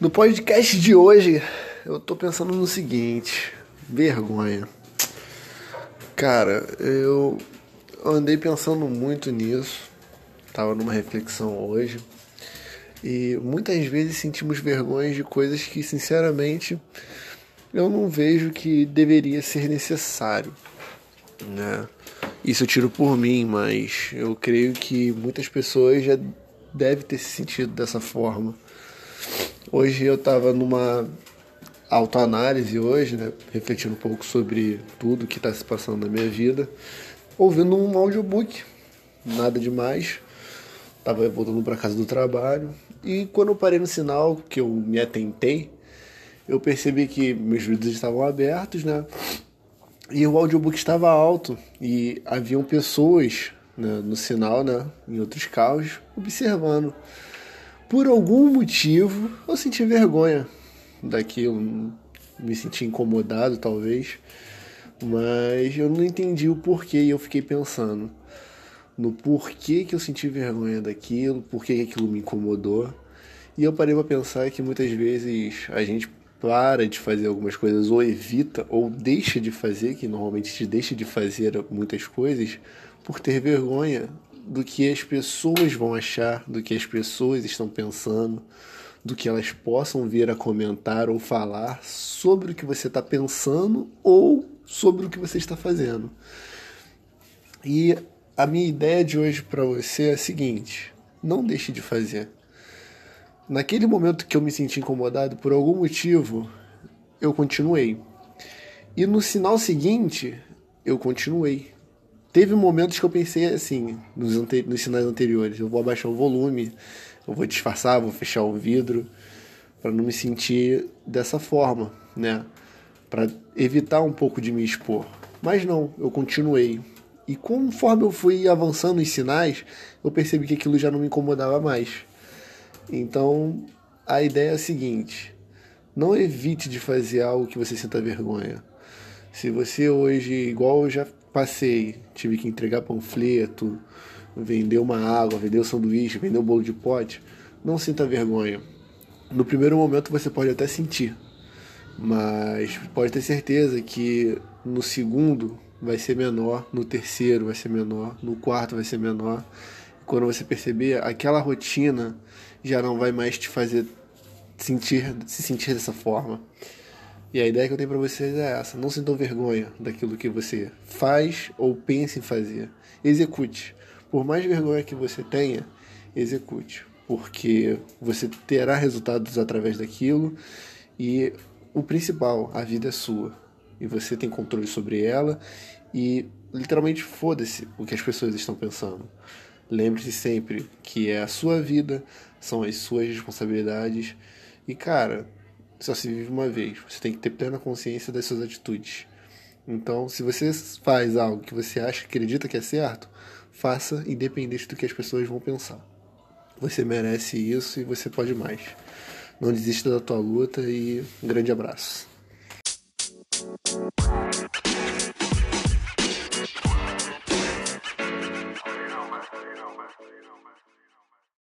No podcast de hoje, eu tô pensando no seguinte: vergonha. Cara, eu andei pensando muito nisso, tava numa reflexão hoje, e muitas vezes sentimos vergonha de coisas que, sinceramente, eu não vejo que deveria ser necessário, né? Isso eu tiro por mim, mas eu creio que muitas pessoas já devem ter se sentido dessa forma Hoje eu estava numa autoanálise hoje, né, refletindo um pouco sobre tudo que está se passando na minha vida, ouvindo um audiobook, nada demais. Tava voltando para casa do trabalho e quando eu parei no sinal que eu me atentei, eu percebi que meus vidros estavam abertos, né? E o audiobook estava alto e haviam pessoas né, no sinal, né, em outros carros, observando por algum motivo, eu senti vergonha daquilo, me senti incomodado talvez, mas eu não entendi o porquê e eu fiquei pensando no porquê que eu senti vergonha daquilo, porquê que aquilo me incomodou. E eu parei para pensar que muitas vezes a gente para de fazer algumas coisas ou evita ou deixa de fazer, que normalmente te deixa de fazer muitas coisas por ter vergonha do que as pessoas vão achar, do que as pessoas estão pensando, do que elas possam vir a comentar ou falar sobre o que você está pensando ou sobre o que você está fazendo. E a minha ideia de hoje para você é a seguinte: não deixe de fazer. Naquele momento que eu me senti incomodado, por algum motivo, eu continuei. E no sinal seguinte, eu continuei. Teve momentos que eu pensei assim, nos, ante nos sinais anteriores, eu vou abaixar o volume, eu vou disfarçar, vou fechar o vidro, para não me sentir dessa forma, né? Para evitar um pouco de me expor. Mas não, eu continuei. E conforme eu fui avançando os sinais, eu percebi que aquilo já não me incomodava mais. Então, a ideia é a seguinte: não evite de fazer algo que você sinta vergonha. Se você hoje, igual eu já passei, tive que entregar panfleto, vender uma água, vender um sanduíche, vender um bolo de pote, não sinta vergonha. No primeiro momento você pode até sentir, mas pode ter certeza que no segundo vai ser menor, no terceiro vai ser menor, no quarto vai ser menor. Quando você perceber, aquela rotina já não vai mais te fazer sentir, se sentir dessa forma. E a ideia que eu tenho para vocês é essa: não sintam vergonha daquilo que você faz ou pensa em fazer. Execute. Por mais vergonha que você tenha, execute, porque você terá resultados através daquilo e o principal, a vida é sua e você tem controle sobre ela e literalmente foda-se o que as pessoas estão pensando. Lembre-se sempre que é a sua vida, são as suas responsabilidades e cara, só se vive uma vez. Você tem que ter plena consciência das suas atitudes. Então, se você faz algo que você acha, acredita que é certo, faça independente do que as pessoas vão pensar. Você merece isso e você pode mais. Não desista da tua luta e um grande abraço.